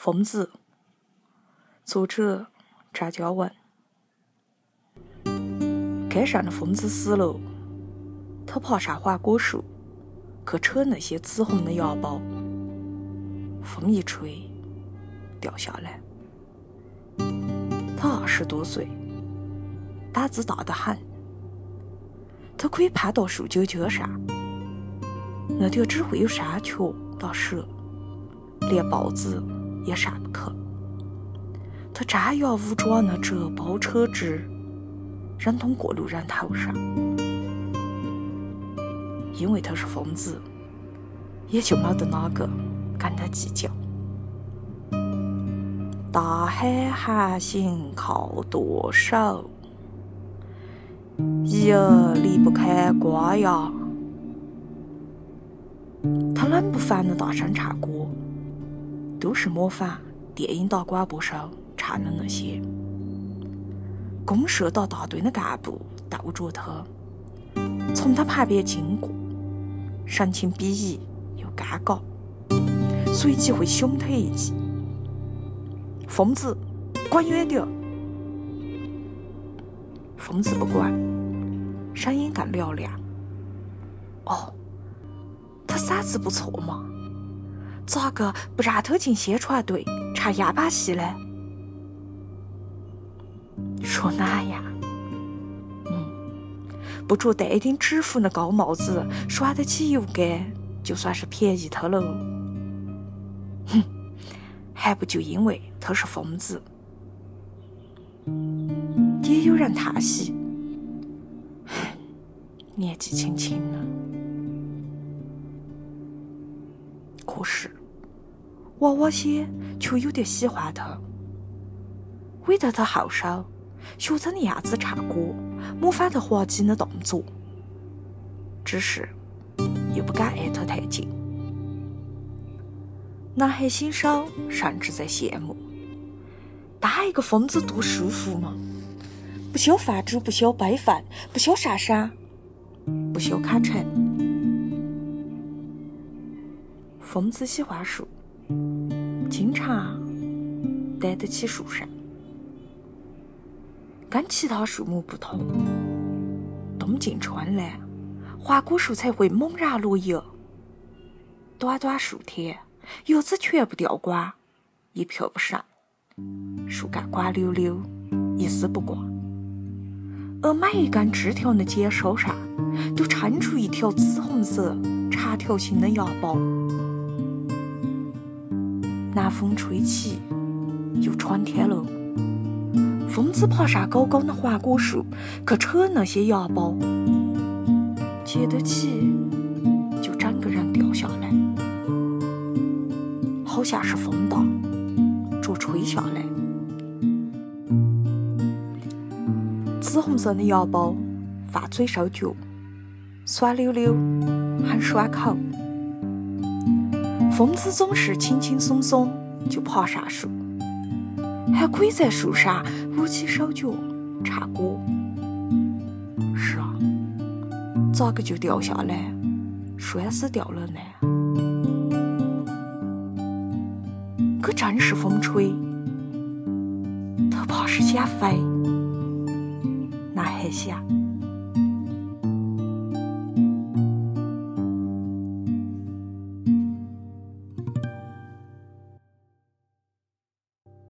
疯子，作者张嘉文。街上的疯子死了，他爬上花果树去扯那些紫红的芽苞，风一吹掉下来。他二十多岁，胆子大得很，他可以攀到树尖尖上，那条只会有山雀打蛇，连豹子。也上不去。他张牙舞爪的折包扯枝，扔通过路人头上。因为他是疯子，也就没得哪个跟他计较。大海航行靠舵手，一日离不开瓜呀。他冷不防的大声唱歌。都是模仿电影打广播上唱的那些。公社大大队的干部逗着他，从他旁边经过，神情鄙夷又尴尬，随即会凶他一记：“疯子，滚远点！”疯子不管，声音更嘹亮。哦，他嗓子不错嘛。咋个不让他进宣传队唱样板戏呢？说哪呀？嗯，不着戴一顶纸糊的高帽子，耍得起油杆，就算是便宜他喽。哼，还不就因为他是疯子？也有人叹息：年纪轻轻的，可是。娃娃些却有点喜欢他，为得他好手，学他的样子唱歌，模仿他滑稽的动作，只是又不敢挨他太近。男孩心手甚至在羡慕，当一个疯子多舒服嘛！不修饭煮，不修备饭，不修上山，不修砍柴。疯子喜欢树。经常待得起树上，跟其他树木不同。冬尽春来，花果树才会猛然落叶。短短数天，叶子全部掉光，一片不剩，树干光溜溜，一丝不挂。而每一根枝条的尖梢上，都撑出一条紫红色长条形的芽苞。南风吹起，又春天了。疯子爬上高高的花果树，去扯那些芽苞，接得起，就整个人掉下来，好像是风大，着吹下来。紫红色的芽苞，泛嘴收脚，酸溜溜，很爽口。疯子总是轻轻松松就爬上树，还可以在树上舞起手脚唱歌。是啊，咋个就掉下来，摔死掉了呢？可真是风吹，他怕是想飞，那还想？